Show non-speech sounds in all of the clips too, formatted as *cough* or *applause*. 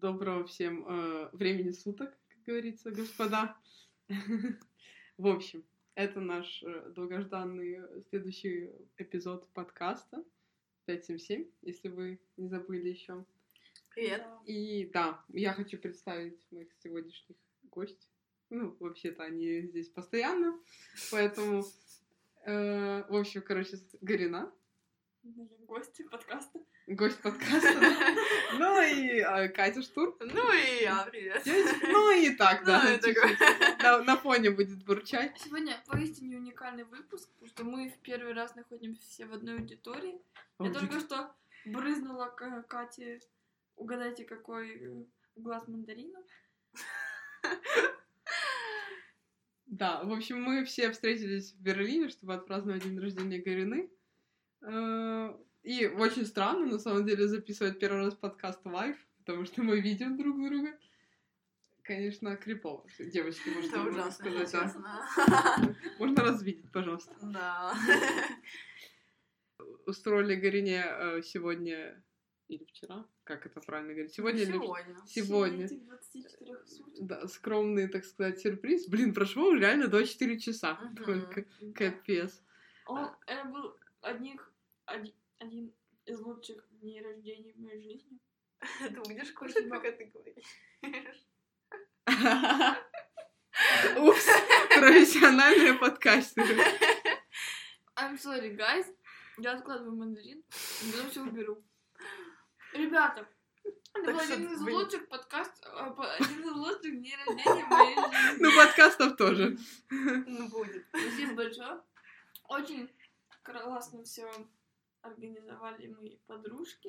Доброго всем э, времени суток, как говорится, господа. В общем, это наш э, долгожданный следующий эпизод подкаста 577, если вы не забыли еще. Привет. И да, я хочу представить моих сегодняшних гостей. Ну, вообще-то они здесь постоянно, поэтому, э, в общем, короче, Гарина, Гости подкаста. Гость подкаста, *laughs* ну и э, Катя Штур, Ну и я, привет. ну и так, да, Ну, на, фоне будет бурчать. Сегодня поистине уникальный выпуск, потому что мы в первый раз находимся все в одной аудитории. Я только что брызнула к Кате. Угадайте, какой э, глаз мандарина. Да, в общем, мы все встретились в Берлине, чтобы отпраздновать день рождения Гарины. И очень странно, на самом деле, записывать первый раз подкаст live, потому что мы видим друг друга. Конечно, крипово. Девочки, может, Это можно ужасно, сказать, да. честно. *laughs* Можно развидеть, пожалуйста. Да. Устроили Гарине э, сегодня или вчера, как это правильно говорить, сегодня или Сегодня. сегодня. В течение этих 24 суток. Да, скромный, так сказать, сюрприз. Блин, прошло реально 24 часа. Мгм. Только Да. капец. Он это был одних, один, один из лучших дней рождения в моей жизни. Ты *laughs* будешь кушать, пока ты говоришь? *laughs* Упс, профессиональные подкастеры. I'm sorry, guys. Я откладываю мандарин, потом все уберу. Ребята, это Так был один из вы- лучших подкастов, один из лучших дней рождения в моей жизни. Ну, подкастов тоже. Ну, будет. Спасибо большое. Очень классно все организовали мои подружки.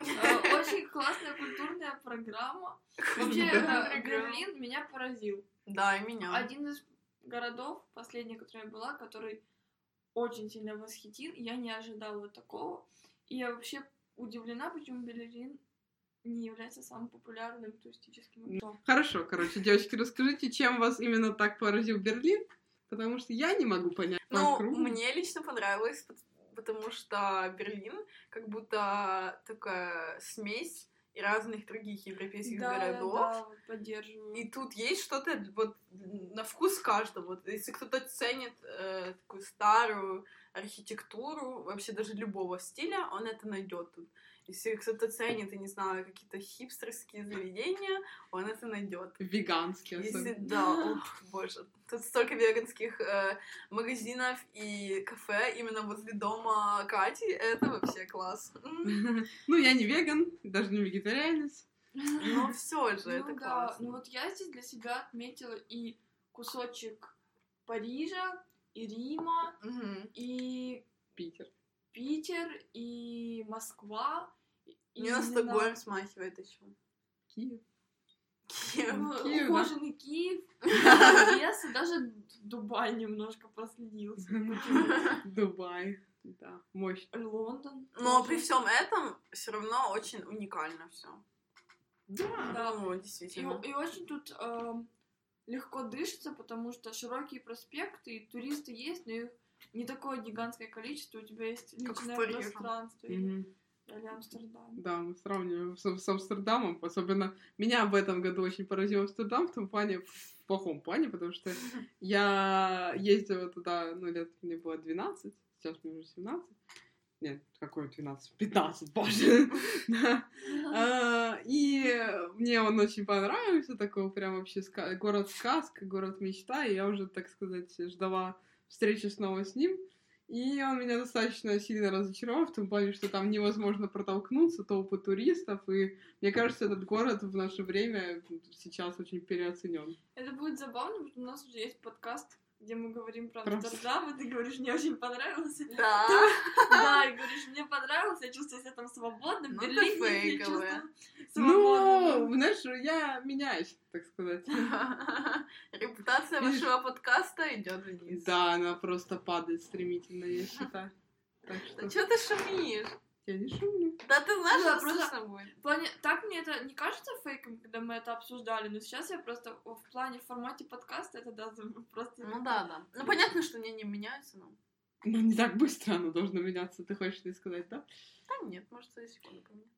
Э, Очень классная культурная программа. Вообще, э, Берлин меня поразил. Да, и меня. Один из городов, последний, который я была, который очень сильно восхитил. Я не ожидала такого. И я вообще удивлена, почему Берлин не является самым популярным туристическим городом. Хорошо, короче, девочки, расскажите, чем вас именно так поразил Берлин? Потому что я не могу понять. Ну, мне лично понравилось, потому что Берлин как будто такая смесь и разных других европейских Да, городов. да, поддерживаю. И тут есть что-то вот на вкус каждого. Вот если кто-то ценит э, такую старую архитектуру, вообще даже любого стиля, он это найдет тут. Если кто-то ценит, я не знаю, какие-то хипстерские заведения, он это найдет. Веганский Если особенно. да, *gasps* ох, боже, тут столько веганских э, магазинов и кафе именно возле дома Кати, это вообще класс. *laughs* Ну, я не веган, даже не вегетарианец. Но *laughs* все же, это ну да, классно. ну вот я здесь для себя отметила и кусочек Парижа, и Рима, и Питер. Питер, и Москва. и Мне на Стокгольм смахивает еще. Киев. Киев. ну, Киев, да. ухоженный Киев, *laughs* Одесса, даже Дубай немножко проследился. *laughs* Дубай. Да, мощь. Лондон. Но при всем этом все равно очень уникально все. Да. Да. Ну, И, действительно. и очень тут эм, легко дышится, потому что широкие проспекты, и туристы есть, но их не такое гигантское количество, у тебя есть личное пространство. Мгм. или Амстердам. Да, мы сравниваем с, с Амстердамом. Особенно меня в этом году очень поразил Амстердам в том плане, в плохом плане, потому что я ездила туда, ну, лет мне было 12, сейчас мне уже 17. Нет, какой 12? 15, боже. *laughs* А, И мне он очень понравился, такой прям вообще ска- город сказка, город мечта, и я уже, так сказать, ждала встречи снова с ним. И он меня достаточно сильно разочаровал в том плане, что там невозможно протолкнуться, толпы туристов, и мне кажется, этот город в наше время сейчас очень переоценен. Это будет забавно, потому что у нас уже есть подкаст, где мы говорим про Амстердам, и ты говоришь, мне очень понравился. Да. Да, и говоришь, мне понравилось, я чувствую себя там свободно, в Ну, чувствую свободно. Ну, знаешь, я меняюсь, так сказать. *laughs* Репутация вашего подкаста идет вниз. Да, она просто падает стремительно, я считаю. Так Да что что ты шумишь? Я не шумлю. Да ты знаешь, Да, что просто- слышно будет. В плане, так мне это не кажется фейком, когда мы это обсуждали, но сейчас я просто в плане в формате подкаста это да, просто... Ну да, да. Ну понятно, что мнения меняются, но... Но не так быстро оно должно меняться, ты хочешь это сказать, да? Да нет, может, за секунду поменять.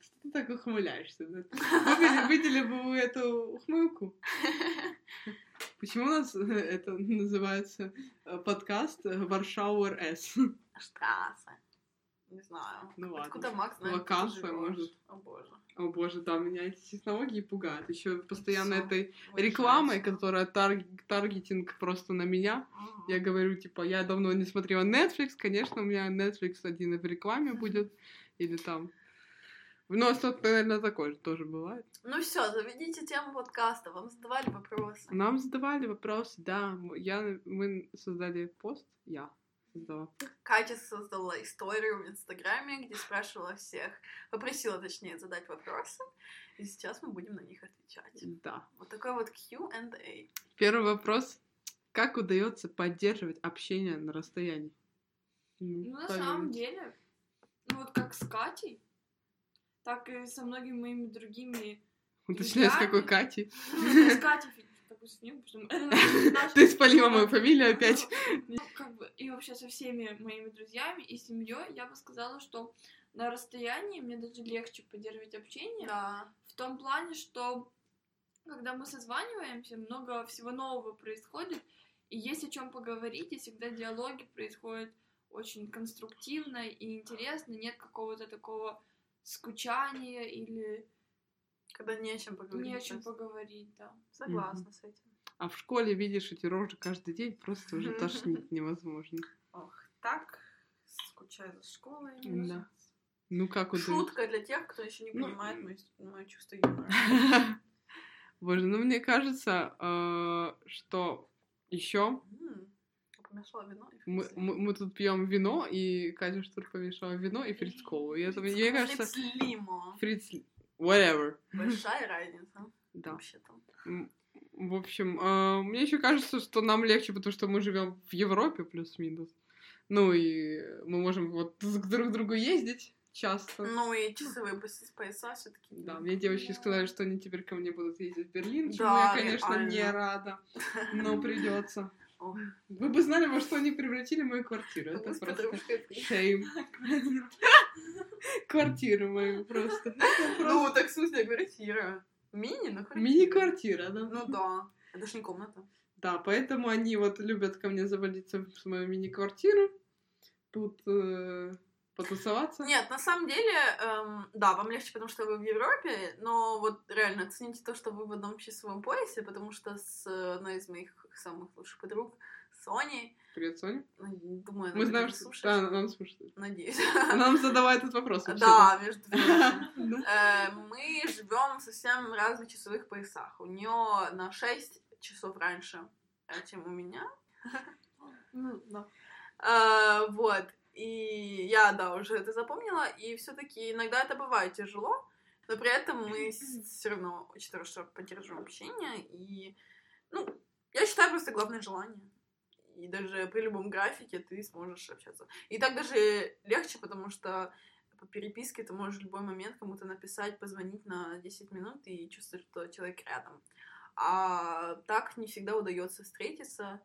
Что ты так ухмыляешься? Выдели, бы вы эту ухмылку. Почему у нас э, это называется э, подкаст э, Варшауэр С? Штрассе. Не знаю. Ну ладно. Откуда Макс знает, живёшь? может. О боже. О боже, да, меня эти технологии пугают. Еще постоянно Всё. этой Вы рекламой, знаете. которая тар- таргетинг просто на меня. Мгм. Я говорю, типа, я давно не смотрела Netflix, конечно, у меня Netflix один в рекламе будет, или там. Но что наверное, такое же тоже бывает. Ну все, заведите тему подкаста. Вам задавали вопросы. Нам задавали вопросы, да, я, мы создали пост, я создала. Катя создала историю в Инстаграме, где спрашивала всех, попросила, точнее, задать вопросы, и сейчас мы будем на них отвечать. Да. Вот такой вот Q&A. Первый вопрос. Как удается поддерживать общение на расстоянии? Ну, на Павел. самом деле, ну вот как с Катей, так и со многими моими другими... Уточняю, с какой. Кати. Ну, с Катей, *laughs* наша- Ты спалила мою фамилию опять. Ну, как бы, и вообще со всеми моими друзьями и семьей я бы сказала, что на расстоянии мне даже легче поддерживать общение. Да. В том плане, что когда мы созваниваемся, много всего нового происходит, и есть о чем поговорить, и всегда диалоги происходят очень конструктивно и интересно, нет какого-то такого скучания или Когда не о чем поговорить. не о чем поговорить, да. Согласна с этим. А в школе видишь эти рожи каждый день, просто уже тошнить невозможно. Ох, так, скучаю за школой. Да. Ну как удается? Шутка для тех, кто еще не Ну, понимает мое, чувство юмора. *laughs* Боже, ну мне кажется, э, что еще Помешала вино и мы, мы, мы тут пьем вино, и Катя что-то помешала вино и фрицколу. И это, мне кажется, Фриц лимо. фриц... Whatever. Большая разница. Да. Вообще-то. В общем, э, мне еще кажется, что нам легче, потому что мы живем в Европе плюс-минус. Ну и мы можем вот друг к друг другу ездить часто. Ну и часовые пояс- пояса все-таки. Да, мне девочки сказали, что они теперь ко мне будут ездить в Берлин, чему Да, я, конечно, реально. не рада, но *laughs* придется. Вы бы знали, во что они превратили мою квартиру. Это просто шейм. *laughs* Квартиру мою просто. *laughs* Ну, так в смысле квартира. Мини, ну квартира. Мини-квартира, да. Ну да. Это ж не комната. Да, поэтому они вот любят ко мне завалиться в мою мини-квартиру. Тут э, потусоваться. Нет, на самом деле, эм, да, вам легче, потому что вы в Европе, но вот реально оцените то, что вы в одном часовом поясе, потому что с одной из моих самых лучших подруг, Соней, Привет, Соня. ну, думаю, она Мы знаем, что... слушает. Да, она нам слушает. Надеюсь. Она нам *laughs* задавая этот вопрос. Да, между прочим. Да. *laughs* Э, Мы живем в совсем разных часовых поясах. У нее на 6 часов раньше, э, чем у меня. *laughs* Ну, да. Э, Вот. И я, да, уже это запомнила. И все-таки иногда это бывает тяжело, но при этом мы все равно очень хорошо поддерживаем общение. И, ну, я считаю, просто главное желание. И даже при любом графике ты сможешь общаться. И так даже легче, потому что по переписке ты можешь в любой момент кому-то написать, позвонить на 10 минут и чувствовать, что человек рядом. А так не всегда удается встретиться,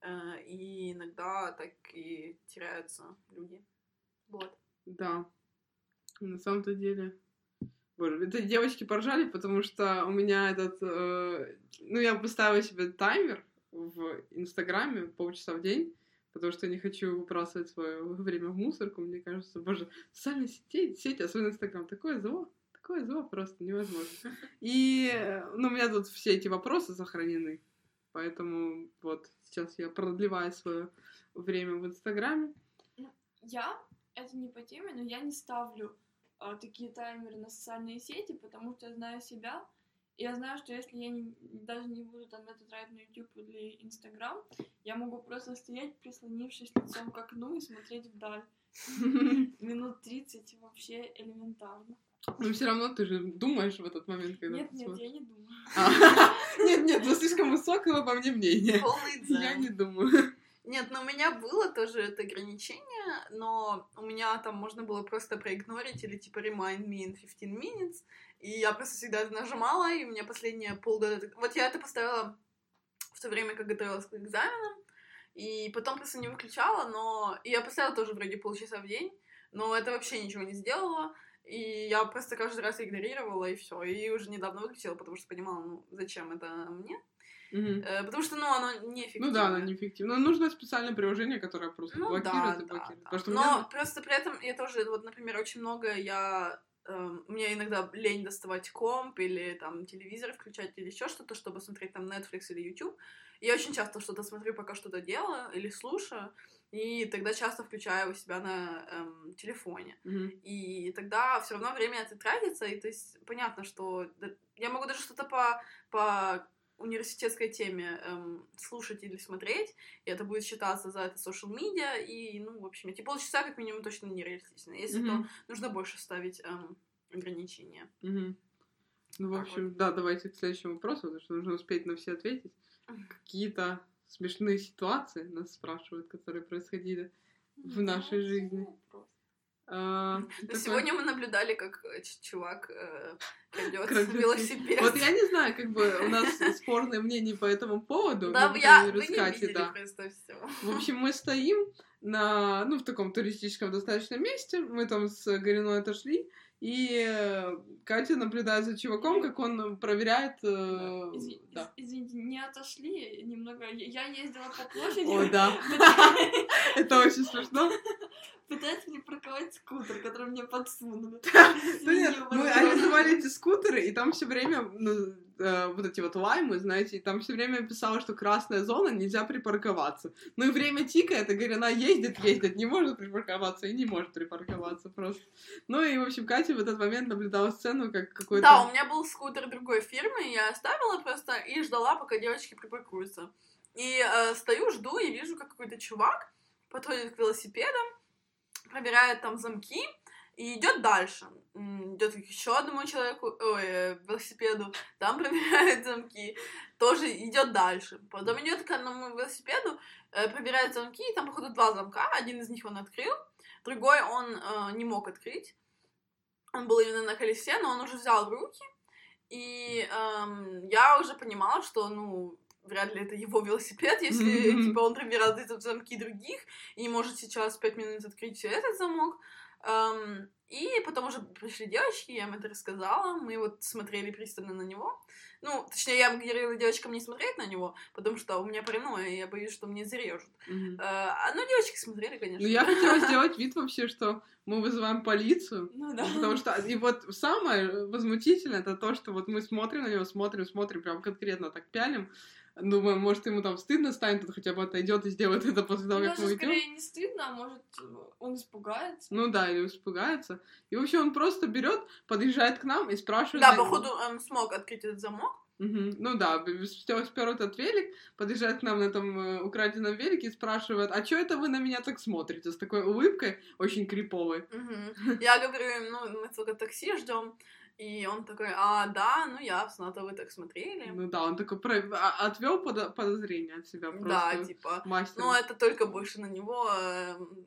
э, и иногда так и теряются люди. Вот. Да. На самом-то деле... Боже, это девочки поржали, потому что у меня этот... э, ну, я поставила себе таймер в Инстаграме полчаса в день, потому что я не хочу выбрасывать свое время в мусорку. Мне кажется, боже, социальные сети, сети особенно Инстаграм, такое зло, такое зло просто невозможно. И, э, ну, у меня тут все эти вопросы сохранены, поэтому вот сейчас я продлеваю свое время в Инстаграме. Я, это не по теме, но я не ставлю а, такие таймеры на социальные сети, потому что я знаю себя, я знаю, что если я не- даже не буду там это тратить на YouTube или Instagram, я могу просто стоять, прислонившись лицом к окну и смотреть вдаль. *laughs* Минут 30 вообще элементарно. Но все равно ты же думаешь в этот момент, когда Нет, ты нет, смотришь. я не думаю. *laughs* А, Нет, нет, вы слишком высокое обо мне мнение. Полный Я дзен. не думаю. Нет, но у меня было тоже это ограничение, но у меня там можно было просто проигнорить или типа remind me in 15 minutes, и я просто всегда это нажимала, и у меня последние полгода... Вот я это поставила в то время, как готовилась к экзаменам, и потом просто не выключала, но... И я поставила тоже вроде полчаса в день, но это вообще ничего не сделало, И я просто каждый раз игнорировала, и все. И уже недавно выключила, потому что понимала, ну, зачем это мне. Э, потому что, ну, оно неэффективно. Ну да, она неэффективна. Но нужно специальное приложение, которое просто Ну блокирует да, и да, блокирует. да. Потому что у Но меня- просто при этом я тоже, вот, например, очень много я... эм, мне иногда лень доставать комп или там телевизор включать или еще что-то, чтобы смотреть там Netflix или YouTube. Я очень часто что-то смотрю, пока что-то делаю или слушаю, и тогда часто включаю у себя на эм, телефоне. Мгм. И тогда все равно время это тратится, и то есть понятно, что я могу даже что-то по, по университетской теме эм, слушать или смотреть, и это будет считаться за это social media, и, ну, в общем, эти полчаса как минимум точно нереалистично. Если Мгм. то нужно больше ставить эм, ограничения. Мгм. Ну, в общем, да, давайте к следующему вопросу, потому что нужно успеть на все ответить. Какие-то смешные ситуации нас спрашивают, которые происходили. В нашей жизни. вопрос. А, *laughs* такое- сегодня мы наблюдали, как э, чувак э, крадет велосипед. Вот я не знаю, как бы у нас спорные мнения по этому поводу. Да, ну, я, вы не видели да. просто все. В общем, мы *laughs* стоим на, ну, в таком туристическом достаточно месте. Мы там с Гориной отошли, и Катя наблюдает за чуваком, как он проверяет... э, Изви- да. из- Извините, не отошли немного. Я ездила по площади. О, да. *laughs* Это очень смешно. Пытается мне приколоть скутер, который мне подсунули. *laughs* Ну нет, мы арендовали эти скутеры, и там все время, ну, э, вот эти вот лаймы, знаете, и там все время писало, что красная зона, нельзя припарковаться. Ну и время тикает, и говорит, она ездит, ездит, не может припарковаться и не может припарковаться просто. Ну и, в общем, Катя в этот момент наблюдала сцену, как какой-то... Да, у меня был скутер другой фирмы, я оставила просто и ждала, пока девочки припаркуются. И э, стою, жду, и вижу, как какой-то чувак подходит к велосипедам, проверяет там замки и идет дальше. Идет к еще одному человеку, ой, э, велосипеду, там *laughs* проверяет замки, тоже идет дальше. Потом идет к одному велосипеду, э, проверяет замки, и там, походу, два замка. Один из них он открыл, другой он э, не мог открыть. Он был именно на колесе, но он уже взял в руки. И эм, я уже понимала, что, ну, вряд ли это его велосипед, *laughs* если, Мгм. типа, он проверял эти замки других и может сейчас пять минут открыть этот замок. Эм, и потом уже пришли девочки, я им это рассказала, мы вот смотрели пристально на него. Ну, точнее, я говорила девочкам не смотреть на него, потому что у меня паранойя, и я боюсь, что мне зарежут. Э, а, ну, девочки смотрели, конечно. Ну, я хотела сделать вид вообще, что мы вызываем полицию, Ну да. Потому что, и вот самое возмутительное, это то, что вот мы смотрим на него, смотрим, смотрим, прям конкретно так пялим, думаем, может, ему там стыдно станет, он хотя бы отойдет и сделает это после того, как мы идем. скорее не стыдно, а может он испугается. Ну да, или испугается. И вообще он просто берет, подъезжает к нам и спрашивает... Да, походу, эм, смог открыть этот замок. Мгм. Ну да, спер этот велик, подъезжает к нам на этом э, украденном велике и спрашивает, а что это вы на меня так смотрите? С такой улыбкой, очень криповой. Мгм. Я говорю ну, мы только такси ждем. И он такой, а, да, ну ясно, а то вы так смотрели. Ну да, он такой отвел подозрение от себя да, просто. типа, Мастер. ну это только больше на него, эм,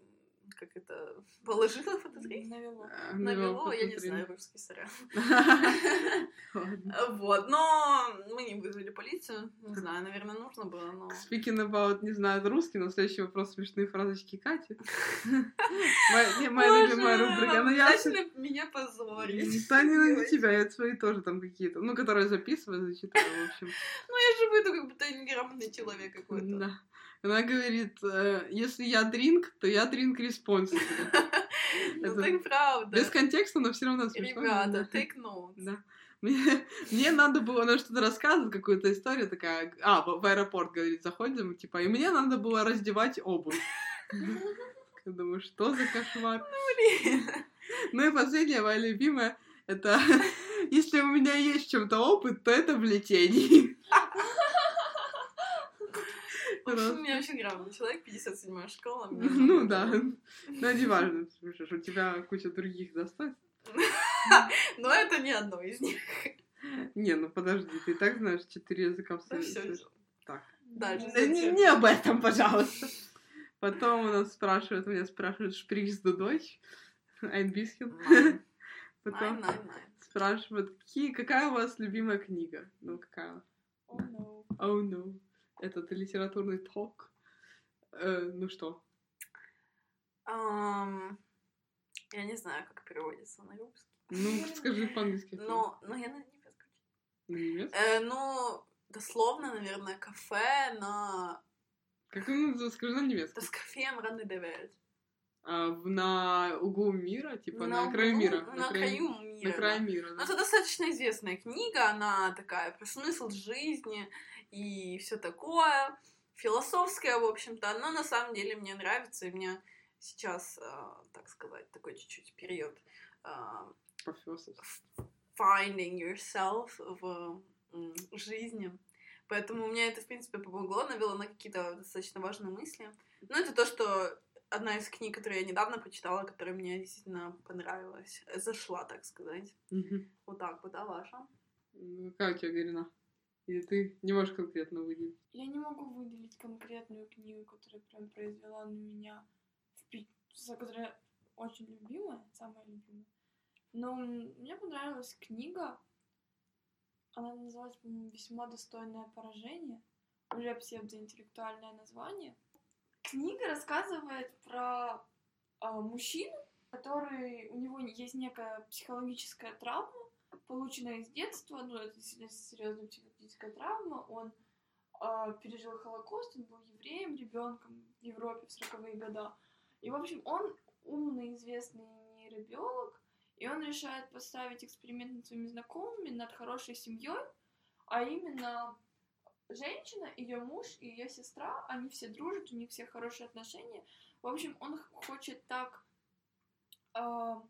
как это, положило подозрение. Навело. Э, Навело, я не знаю, русский сорян. *laughs* Вот, но мы не вызвали полицию, не знаю, наверное, нужно было, но... Speaking about, не знаю, русский, но следующий вопрос смешные фразочки Кати. *laughs* Моя, любимая рубрика. Ну, я... меня позорить. Да не, Девочки. тебя, я свои тоже там какие-то, ну, которые записываю, зачитаю, в общем. Ну, я же выйду, как будто неграмотный человек какой-то. Да. Она говорит, э, если я дринк, то я дринк responsibly. *laughs* Ну, так правда. Без контекста, но все равно смешно. Ребята, take *laughs* notes. Да. Мне, мне надо было, она что-то рассказывает, какую-то историю такая, а, в, в аэропорт, говорит, заходим, типа, и мне надо было раздевать обувь. *laughs* Я думаю, что за кошмар. Блин. Ну и последнее, моя любимая, это если у меня есть чем-то опыт, то это в летении. В общем, я очень грамотный человек, 57-я школа. Ну да. Но не важно, слушай, у тебя куча других достоинств. *laughs* Но это не одно из них. Не, ну подожди, ты и так знаешь четыре языка в Союзе. Так. Дальше. Да не, не об этом, пожалуйста. Потом у нас спрашивают, меня спрашивают шпрix du дочь, Айнбисхен. Потом спрашивают, какие, какая у вас любимая книга? Ну, какая? Oh, no. Oh, no. Этот литературный ток. Э, ну что? Ам, Я не знаю, как переводится на русский. Ну, скажи по-английски. Но, но я на немецком. На немецком? Э, ну, дословно, наверное, кафе на... Как он? Скажи на немецком. Das Café am Rande der Welt. А, на углу мира, типа на, углу- краю мира. На, краю мира. На краю мира. Ну, да. это достаточно известная книга, она такая про смысл жизни и все такое, философская, в общем-то, но на самом деле мне нравится, и мне сейчас, э, так сказать, такой чуть-чуть период Профессор. finding yourself в жизни. Поэтому мне это, в принципе, помогло, навело на какие-то достаточно важные мысли. Ну, это то, что одна из книг, которую я недавно прочитала, которая мне действительно понравилась. Зашла, так сказать. Мгм. Вот так вот, а ваша? Ну, Как у тебя, Гарина? Или ты не можешь конкретно выделить? Я не могу выделить конкретную книгу, которая прям произвела на меня за которая очень любимая, самая любимая. Но мне понравилась книга. Она называлась, по-моему, «Весьма достойное поражение». Уже псевдоинтеллектуальное название. Книга рассказывает про а, мужчину, который... У него есть некая психологическая травма, полученная из детства. Ну, это действительно серьезная психологическая травма. Он а, пережил Холокост, он был евреем, ребенком в Европе в 40-е годы. И, в общем, он умный, известный нейробиолог, и он решает поставить эксперимент над своими знакомыми, над хорошей семьей, а именно женщина, ее муж и ее сестра, они все дружат, у них все хорошие отношения. В общем, он хочет так а,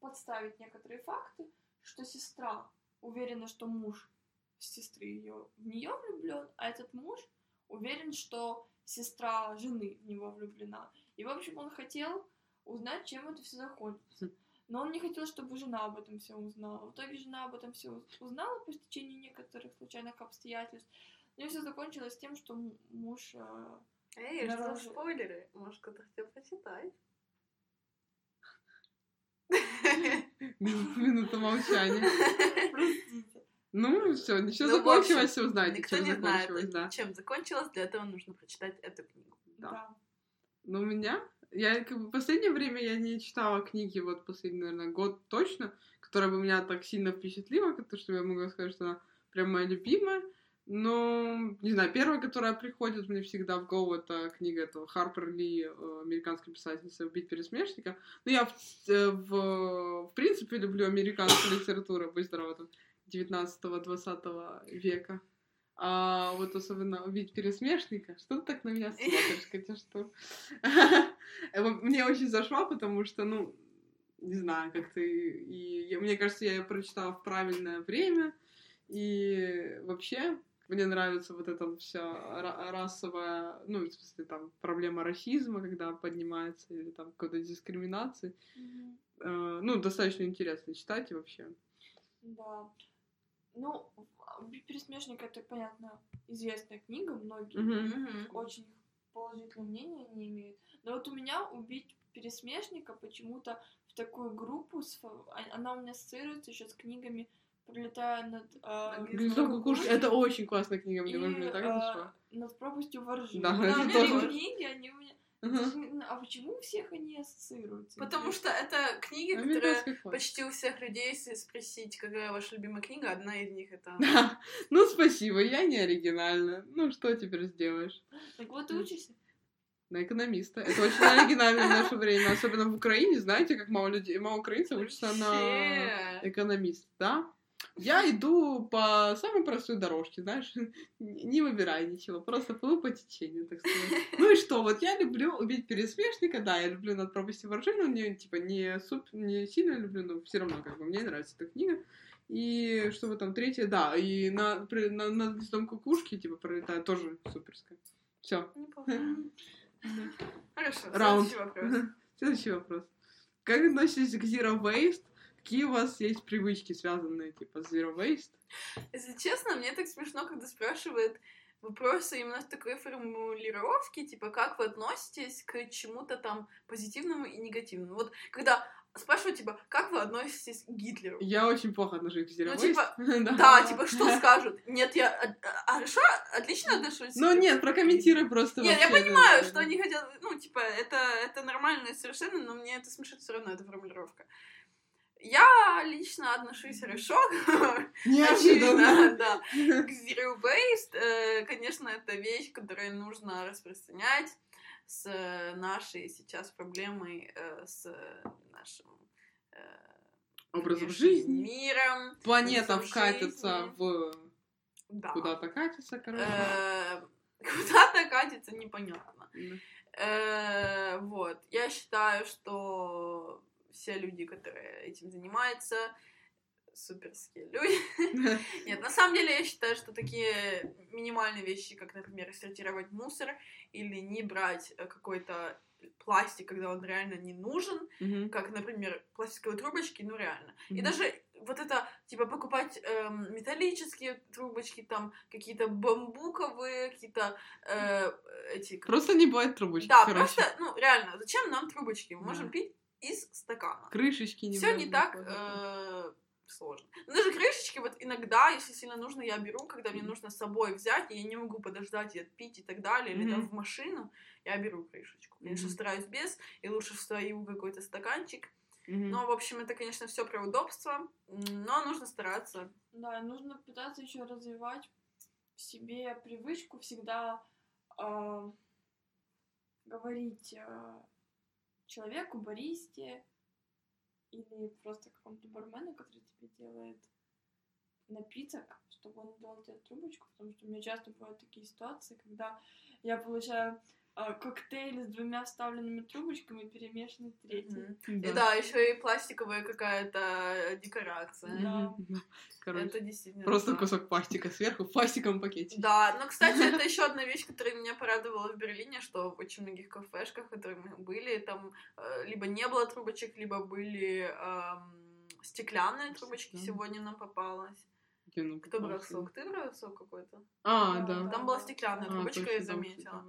подставить некоторые факты, что сестра уверена, что муж сестры ее в нее влюблен, а этот муж уверен, что сестра жены в него влюблена. И, в общем, он хотел узнать, чем это все закончится. Но он не хотел, чтобы жена об этом все узнала. В итоге жена об этом все узнала по стечению некоторых случайных обстоятельств. Ну и все закончилось тем, что муж... э, Эй, что за Дороже. спойлеры? Может, кто-то хотел почитать? Минута молчания. *laughs* Простите. Ну, все, ничего Ну, закончилось, все узнаете, Никто чем не знает, закончилось, да. чем закончилось, для этого нужно прочитать эту книгу. Да. Да. Но у меня, я как бы в последнее время я не читала книги, вот последний, наверное, год точно, которая бы меня так сильно впечатлила, как-то, что я могу сказать, что она прям моя любимая. Но, не знаю, первая, которая приходит мне всегда в голову, это книга этого Харпер Ли, э, американской писательницы «Убить пересмешника». Ну, я в, э, в, в принципе люблю американскую литературу, будь здорова, там, 19-20 века. А вот особенно «Убить пересмешника». Что ты так на меня смотришь, Катя, что? *laughs* Мне очень зашла, потому что, ну, не знаю, как ты... И мне кажется, я ее прочитала в правильное время. И вообще, мне нравится вот эта вся ра- расовая, ну, в смысле, там, проблема расизма, когда поднимается, или там какой-то дискриминации. Мгм. Э, Ну, достаточно интересно читать и вообще. Да. Ну, «Убить пересмешника» — это, понятно, известная книга, многие. Мгм. очень положительное мнение не имеют. Но вот у меня убить пересмешника почему-то в такую группу, с а- она у меня ассоциируется еще с книгами «Пролетая над, а, Над Гнездо кукушки. Это очень классная книга, мне, мне так а, зашла. над пропастью воржи. Да, Вот это тоже. книги, они у меня... Знаю, А почему у всех они ассоциируются? Потому что это книги, которые Американская классика. почти у всех людей, если спросить, какая ваша любимая книга, одна из них это... Да. Ну, спасибо, я не оригинальна. Ну, что теперь сделаешь? Так вот ты учишься. На экономиста. Это очень оригинально в наше время. Особенно в Украине, знаете, как мало людей, мало украинцев учатся на экономист, да? Я иду по самой простой дорожке, знаешь, *laughs* не выбирай ничего, просто плыву по течению, так сказать. *laughs* Ну и что, вот я люблю убить пересмешника, да, я люблю над пропастью воржи, но не, типа, не, суп, не сильно люблю, но все равно, как бы, мне нравится эта книга. И что вы там, третье, да, и на, при- на, над гнездом кукушки, типа, пролетает, тоже суперская. Все. *laughs* Хорошо, Раунд. следующий вопрос. Следующий вопрос. Как относитесь к Zero Waste? Какие у вас есть привычки, связанные, типа, с Zero Waste? Если честно, мне так смешно, когда спрашивают вопросы именно с такой формулировки, типа, как вы относитесь к чему-то там позитивному и негативному. Вот когда спрашивают, типа, как вы относитесь к Гитлеру? Я очень плохо отношусь к Zero Ну, типа. *laughs* Да. Да, типа, что скажут? Нет, я а, а, хорошо, отлично отношусь. Ну нет, прокомментируй просто Нет, я вообще, понимаю, да. что они хотят, ну, типа, это, это нормально совершенно, но мне это смешит все равно, эта формулировка. Я лично отношусь хорошо, Неожиданно. да, к *laughs* Zero Waste. Э, Конечно, это вещь, которую нужно распространять с э, нашей сейчас проблемой, э, с нашим Образом жизни. миром. Планета образом вкатится жизни. в... Да. Куда-то катится, короче. Куда-то катится, непонятно. Вот. Я считаю, что все люди, которые этим занимаются, суперские люди. *laughs* Нет, на самом деле я считаю, что такие минимальные вещи, как, например, сортировать мусор или не брать э, какой-то пластик, когда он реально не нужен, как, например, пластиковые трубочки, ну реально. И даже вот это, типа, покупать эм, металлические трубочки, там, какие-то бамбуковые, какие-то э, эти... как- Просто не бывает трубочки, Да, короче. просто, ну, реально, зачем нам трубочки? Мы Да. можем пить из стакана. Крышечки не Все не так э, сложно. Но даже крышечки, вот иногда, если сильно нужно, я беру, когда мне нужно с собой взять, и я не могу подождать и отпить и так далее, или там в машину, я беру крышечку. Конечно, стараюсь без, и лучше встаю какой-то стаканчик. Мгм. Но, в общем, это, конечно, все про удобство, но нужно стараться. Да, нужно пытаться еще развивать в себе привычку всегда а, говорить а, человеку, баристе или просто какому-то бармену, который тебе делает напиток, чтобы он дал тебе трубочку, потому что у меня часто бывают такие ситуации, когда я получаю коктейль с двумя вставленными трубочками, перемешанный третий. Мгм. Да. И да, еще и пластиковая какая-то декорация. Да. Короче, Это действительно. просто да. кусок пластика сверху в пластиковом пакете. Да, но, кстати, это еще одна вещь, которая меня порадовала в Берлине, что в очень многих кафешках, в которых мы были, там э, либо не было трубочек, либо были эм, стеклянные трубочки. Сегодня нам попалось. Кто брал попалось? сок? Ты брал сок какой-то? А, Да, да. Там была стеклянная А, трубочка, точно, я заметила.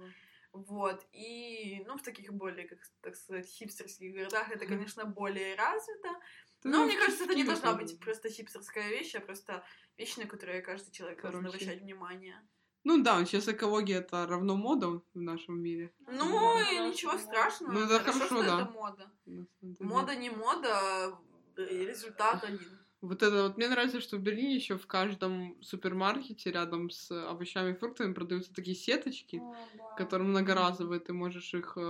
Вот. И, ну, в таких более, как так сказать, хипстерских городах это, конечно, более развито. Но ну, мне кажется, это не должна быть просто хипстерская вещь, а просто вещь, на которую каждый человек должен Короче. обращать внимание. Ну да, сейчас экология это равно мода в нашем мире. Ну, Да, и ничего да. страшного. Ну, это Хорошо, хорошо, что да. это мода. Мода не мода, э, результат один. Вот это вот мне нравится, что в Берлине еще в каждом супермаркете рядом с овощами и фруктами продаются такие сеточки, А, да. которые многоразовые, ты можешь их э,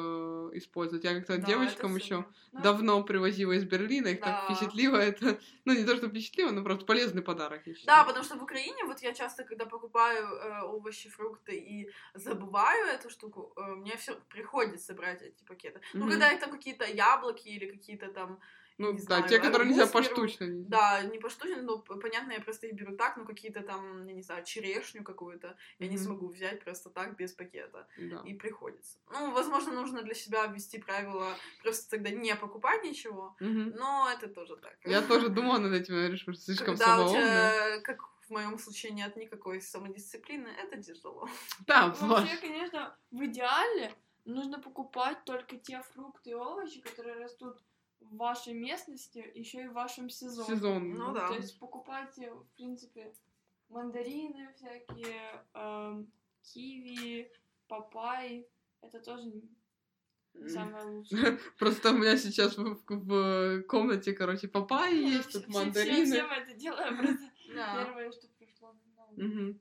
использовать. Я как-то Да, девочкам еще. Ну, давно привозила из Берлина, их так Да. впечатлило это. *laughs* Ну, не то, что впечатлило, но просто полезный подарок. я Да, потому что в Украине вот я часто, когда покупаю э, овощи, фрукты и забываю эту штуку, э, мне все приходится брать эти пакеты. Ну, Мгм. когда это какие-то яблоки или какие-то там, Ну, не да, знаю, те, которые нельзя беру. поштучно. Да, не поштучно, но понятно, я просто их беру так, но какие-то там, я не знаю, черешню какую-то я не смогу взять просто так, без пакета. Да. И приходится. Ну, возможно, нужно для себя ввести правило просто тогда не покупать ничего, Мгм. но это тоже так. Я тоже *laughs* думала над этим, я решила, что слишком самоумная. как в моем случае, нет никакой самодисциплины, это тяжело. *laughs* Да, Ну. Вообще, конечно, в идеале нужно покупать только те фрукты и овощи, которые растут в вашей местности, еще и в вашем сезоне. сезон. Ну да. То есть покупайте, в принципе, мандарины всякие, эм, киви, папайи. Это тоже не самое лучшее. *laughs* Просто у меня сейчас в, в комнате, короче, папайи Ну, есть, все- тут все- мандарины. Все мы это делаем, просто *laughs* Да. первое, что пришло на ум.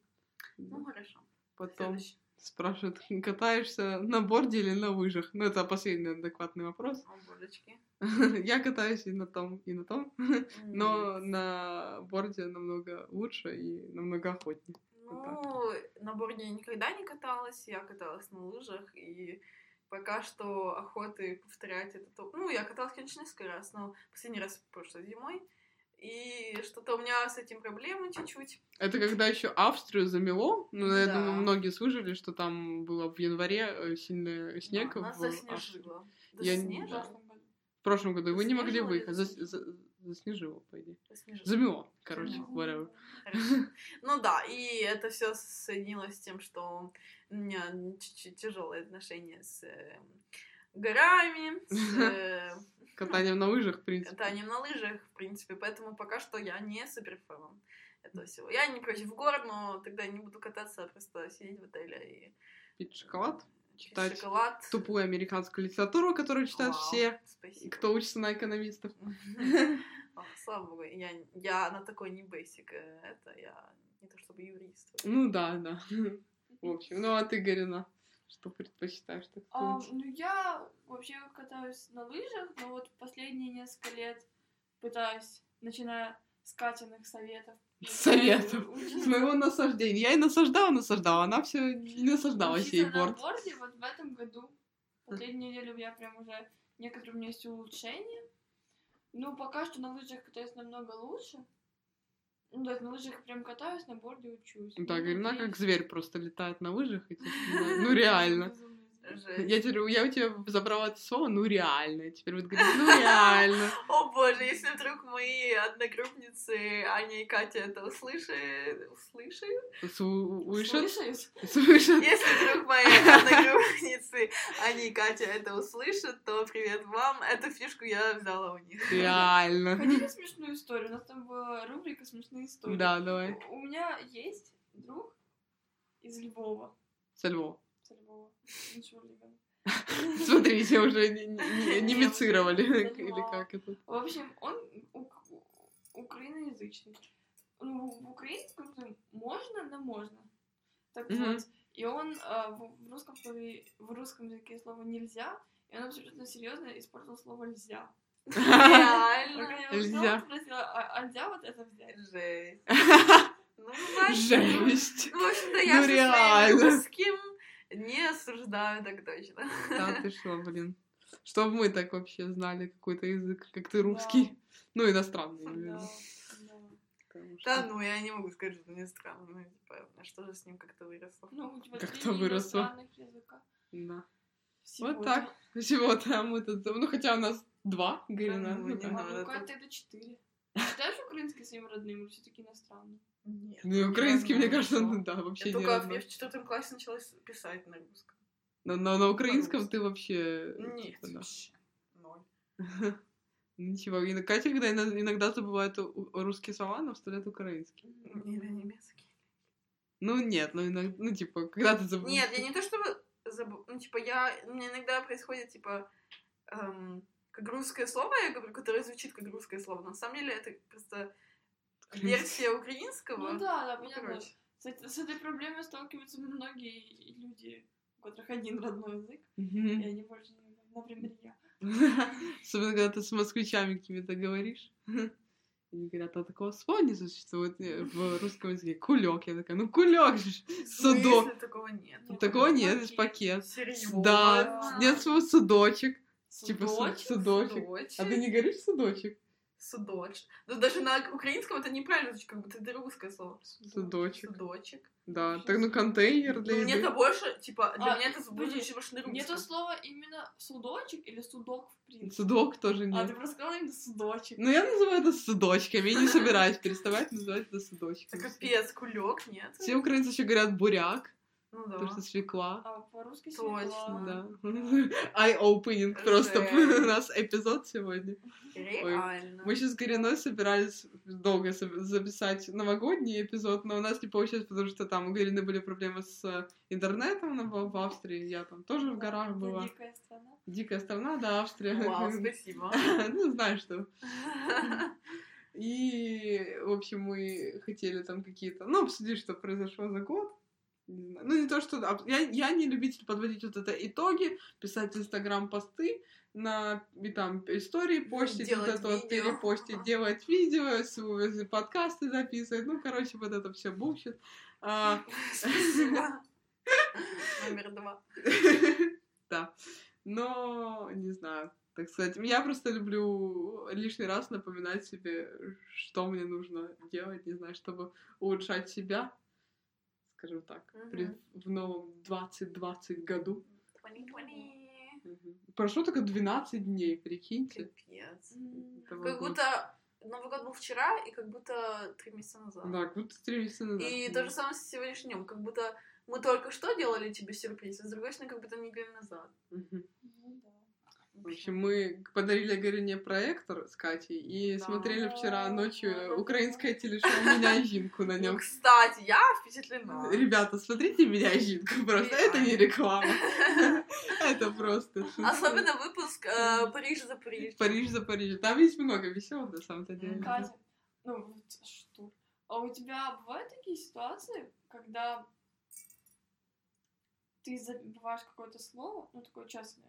Ну, хорошо. Потом Следующий. Спрашивают, *laughs* катаешься на борде или на лыжах? Ну, это последний адекватный вопрос. О, божечки. *laughs* Я катаюсь и на том, и на том, *laughs* но на борде намного лучше и намного охотнее. Ну, на борде я никогда не каталась, я каталась на лыжах, и пока что охоты повторять это... то- Ну, я каталась, конечно, несколько раз, но последний раз прошлой зимой, и что-то у меня с этим проблемы чуть-чуть. Это когда еще Австрию замело. Ну, я Да. думаю, многие слышали, что там было в январе э, сильный снег Да, в нас Австрии. заснежило. Я не- В прошлом году. Вы не могли выехать. Зас- заснежило? за- Заснежило, по идее. Заснежило. Замело, короче, Замело. whatever. Хорошо. Ну да, и это все соединилось с тем, что у меня чуть-чуть тяжелые отношения с э, горами, с *laughs* э, Катанием на лыжах, в принципе. катанием на лыжах, в принципе. Поэтому пока что я не супер фан этого всего. Я не против гор, но тогда не буду кататься, а просто сидеть в отеле и Пить шоколад. пить Читать шоколад. Тупую американскую литературу, которую читают Вау, все, Спасибо. кто учится на экономистов. *laughs* Слава богу, я, я на такой не бейсик. э, Это я не то чтобы юрист. Ну да, да. *laughs* В общем, ну а ты, Гарина, что предпочитаешь, так А, ну, я вообще катаюсь на лыжах, но вот последние несколько лет пытаюсь, начиная с Катиных советов. *laughs* Советов. С моего насаждения. Я и насаждала, насаждала, она все не насаждала учиться сей на борт. борде вот в этом году. Последнюю неделю я прям уже... Некоторые у меня есть улучшения. Ну, пока что на лыжах катаюсь намного лучше. Ну, есть на лыжах прям катаюсь, на борде учусь. Да, надеюсь. как зверь просто летает на лыжах. и типа, *laughs* Ну реально. Жесть. Я, теперь, я у тебя забрала это слово, ну реально. Теперь вот говорю, ну реально. *laughs* О боже, если вдруг мои одногруппницы Аня и Катя это услышат, услышат? Слышат? Слышишь? Слышат? Если вдруг мои *laughs* одногруппницы Аня и Катя это услышат, то привет вам. Эту фишку я взяла у них. Реально. Хотите смешную историю? У нас там была рубрика «Смешные истории». Да, давай. У меня есть друг из Львова. Со Львова. Со Львова. Ничего, Ливен. *laughs* Смотрите, уже не, не, не мицировали. Нет, *laughs* Или как это? В общем, он украиноязычный. Ну, в украинском можно, но можно. Так вот. И он а, в, русском слове, в русском языке слово нельзя, и он абсолютно серьезно использовал слово нельзя. *laughs* Реально. Нельзя. спросила, а, а нельзя вот это взять? Жесть. Ну, Жесть. Ну, в общем-то, Ну, я со реально. своим русским не осуждаю так точно. Да, ты *laughs* что, блин. Чтобы мы так вообще знали какой-то язык, как ты русский. Ну, иностранный, Да, именно. да. Что- Да, ну, я не могу сказать, что мне странно. Ну, типа, а что же с ним как-то выросло? Ну, у тебя Как-то выросло. языка. Да. Сегодня. Вот так. *laughs* Всего-то мы тут... Ну, хотя у нас два, Гарина. ну, Ну, не да. А надо. ну это это четыре. Считаешь украинский своим родным или все-таки иностранным? Нет. Ну, украинский, мне кажется, ну, да, вообще Я не только я в четвертом классе начала писать на русском. Но, но на украинском По-русски. ты вообще... Нет, типа, да. вообще ноль. *laughs* Ничего. И Катя, когда ино- иногда забывает русские слова, она вставляет украинский. Или немецкий. Ну, нет, ну, иногда, ну, типа, когда ты забываешь... Нет, я не то чтобы забыл. Ну, типа, я... У меня иногда происходит, типа, эм, как русское слово, я говорю, которое звучит как русское слово. На самом деле это просто версия украинского. Ну да, да, Ну, понятно. С, эт- с этой проблемой сталкиваются многие люди, у которых один родной язык, Мгм. и они больше не Например, я. *laughs* Особенно, когда ты с москвичами какими-то говоришь. Они говорят, а такого слова не существует э, в русском языке. Кулек. Я такая, ну кулек же. Судок. такого нет? Ну, Такого пакет. нет, есть пакет. Серьезно? Да, нет слова судочек. Типа су- Судочек? судочек. А ты не говоришь судочек? Судоч. Ну, даже на украинском это неправильно звучит, как будто это русское слово. Судочек. Судочек. Да, так ну контейнер для Ну, мне это еды. больше, типа, для А, меня это звучит больше на русском. Нету слова именно судочек или судок в принципе? Судок тоже А, нет. ты просто сказала именно судочек. Ну, я называю это судочками, я не собираюсь переставать называть это Это судочками. капец, кулек, нет? Все украинцы еще говорят буряк, Ну да. потому что свекла. А по-русски Точно. свекла. Да. Eye-opening просто *laughs* у нас эпизод сегодня. Реально. Мы сейчас с Гориной собирались долго записать новогодний эпизод, но у нас не получилось, потому что там у Горины были проблемы с интернетом, она была в Австрии, я там тоже в горах Это была. дикая страна. Дикая страна, да, Австрия. Вау, *laughs* спасибо. Ну, знаешь что. И, в общем, мы хотели там какие-то, ну, обсудить, что произошло за год. Не знаю. Ну, не то, что... об- Я, я не любитель подводить вот это итоги, писать в Инстаграм посты, на, и там истории постить, вот Делать это вот видео. перепостить, делать видео, подкасты записывать, ну, короче, вот это все бушит. А. *laughs* Номер два. Да. Но, не знаю, так сказать, я просто люблю лишний раз напоминать себе, что мне нужно делать, не знаю, чтобы улучшать себя, скажем так, при- Мгм. в новом 2020 году. 2020. Мгм. Прошло только 12 дней, прикиньте. Этого Как года. будто Новый год был вчера, и как будто три месяца назад. Да, как будто три месяца назад. И да. то же самое с сегодняшним днем, как будто мы только что делали тебе сюрприз, а с другой стороны, как будто неделю назад. Мгм. Ну. В общем, мы подарили Гарине проектор с Катей и Да. смотрели вчера ночью украинское телешоу «Меня Жинку» на Ну, нем. кстати, я впечатлена. Ребята, смотрите «Меня Жинку», просто это не реклама. *laughs* Это просто. Особенно выпуск э, Париж за Париж. Париж за Париж. Там есть много веселых, на самом-то деле. Катя, ну, вот что? А у тебя бывают такие ситуации, когда ты забываешь какое-то слово, ну, такое часто,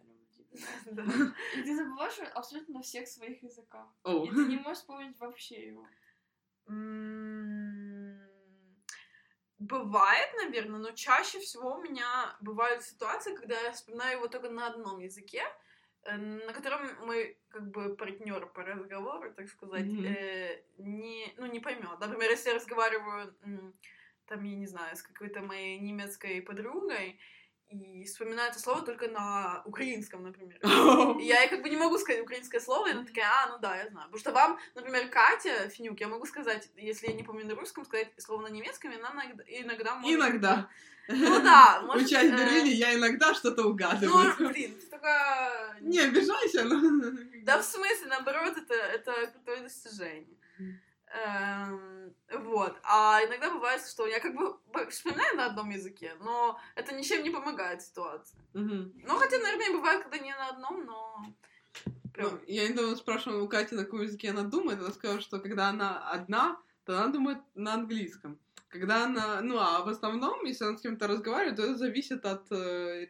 *laughs* и ты забываешь абсолютно на всех своих языках. И ты не можешь вспомнить вообще его. Бывает, наверное, но чаще всего у меня бывают ситуации, когда я вспоминаю его только на одном языке, э, на котором мой как бы партнер по разговору, так сказать, Мгм. э, не, ну, не поймет. Например, если я разговариваю, там, я не знаю, с какой-то моей немецкой подругой, и вспоминаю это слово только на украинском, например. *laughs* И я как бы не могу сказать украинское слово, и она такая, а, ну да, я знаю. Потому что вам, например, Катя Финюк, я могу сказать, если я не помню на русском, сказать слово на немецком, и она иногда, иногда может... Иногда. *laughs* Ну да, может... Учась в Берлине, я иногда что-то Ну, угадываю. *laughs* блин, ты такая... Не обижайся, но... Да в смысле, наоборот, это, это крутое достижение. Эм, вот. А иногда бывает, что я как бы вспоминаю на одном языке, но это ничем не помогает ситуации. Мгм. Ну, хотя, наверное, бывает, когда не на одном, но... Прям... Ну, я недавно спрашивала у Кати, на каком языке она думает. Она сказала, что когда она одна, то она думает на английском. Когда она, ну, а в основном, если она с кем-то разговаривает, то это зависит от э,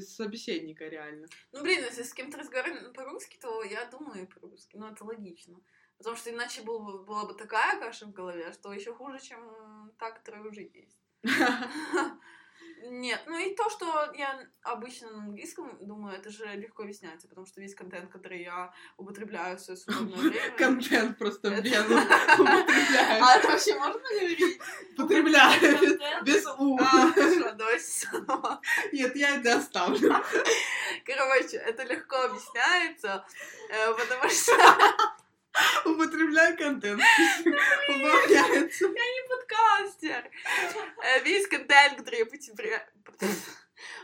собеседника реально. Ну, блин, если с кем-то разговаривать по-русски, то я думаю по-русски. Ну, это логично. Потому что иначе был бы- была бы такая каша в голове, что еще хуже, чем та, которая уже есть. *laughs* Нет, ну и то, что я обычно на английском думаю, это же легко объясняется, потому что весь контент, который я употребляю в свое свободное *laughs* время... Контент просто в вену. *laughs* А это вообще можно говорить? Употребляет. Контент. Без у. А, хорошо, давай. Нет, я это оставлю. Короче, это легко объясняется, э, потому что Употребляю контент. *laughs* Убавляется. подкастер. Э, Весь контент, который я потребля-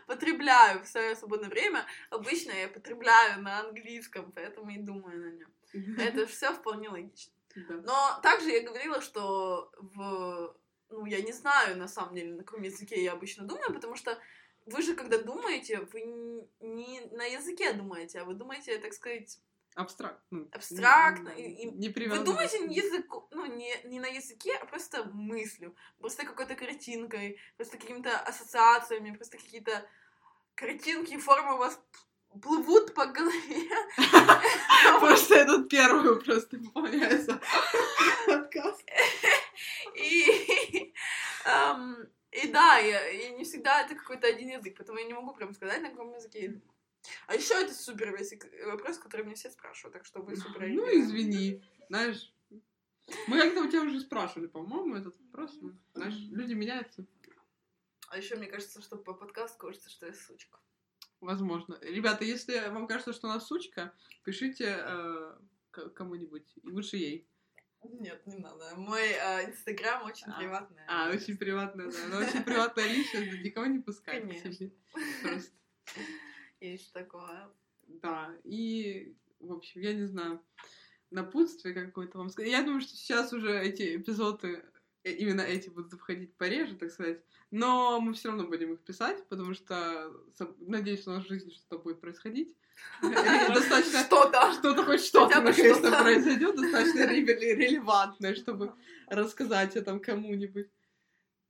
потребляю в свое свободное время, обычно я потребляю на английском, поэтому и думаю на нем. *laughs* Это все вполне логично. Но также я говорила, что в... Ну, я не знаю, на самом деле, на каком языке я обычно думаю, потому что вы же, когда думаете, вы не на языке думаете, а вы думаете, так сказать, Абстрактно. Ну, Абстрактно, и Не Вы думаете не языку, ну, не, не на языке, а просто мыслью, просто какой-то картинкой, просто какими-то ассоциациями, просто какие-то картинки и формы у вас плывут по голове. *laughs* Просто этот первый просто выполняется подкаст. И, эм, и да, я- и не всегда это какой-то один язык, поэтому я не могу прям сказать, на каком языке я думаю. А еще это супер весь вопрос, который мне все спрашивают, так что вы супер Ну, извини. Знаешь, мы как-то у тебя уже спрашивали, по-моему, этот вопрос. но, Знаешь, люди меняются. А еще мне кажется, что по подкасту кажется, что я сучка. Возможно. Ребята, если вам кажется, что она сучка, пишите э, кому-нибудь. И лучше ей. Нет, не надо. Мой э, инстаграм очень А. приватный. А, очень приватная, да. Она очень приватная личность, никого не пускай к себе. Просто. Есть такое. Да, и, в общем, я не знаю, напутствие какое-то вам сказать. Я думаю, что сейчас уже эти эпизоды, э, именно эти будут выходить пореже, так сказать. Но мы все равно будем их писать, потому что надеюсь, у нас в жизни что-то будет происходить. *laughs* Достаточно Что-то. что-то хоть что-то наконец-то произойдет, достаточно *laughs* реле- релевантное, чтобы рассказать о том кому-нибудь.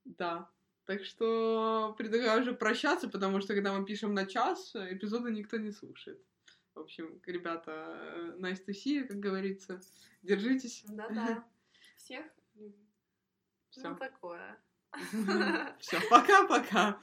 Да. Так что предлагаю уже прощаться, потому что когда мы пишем на час, эпизоды никто не слушает. В общем, ребята, nice to see как говорится. Держитесь. Да-да. *laughs* Всех любим. Ну Все. такое. *laughs* Все, пока-пока.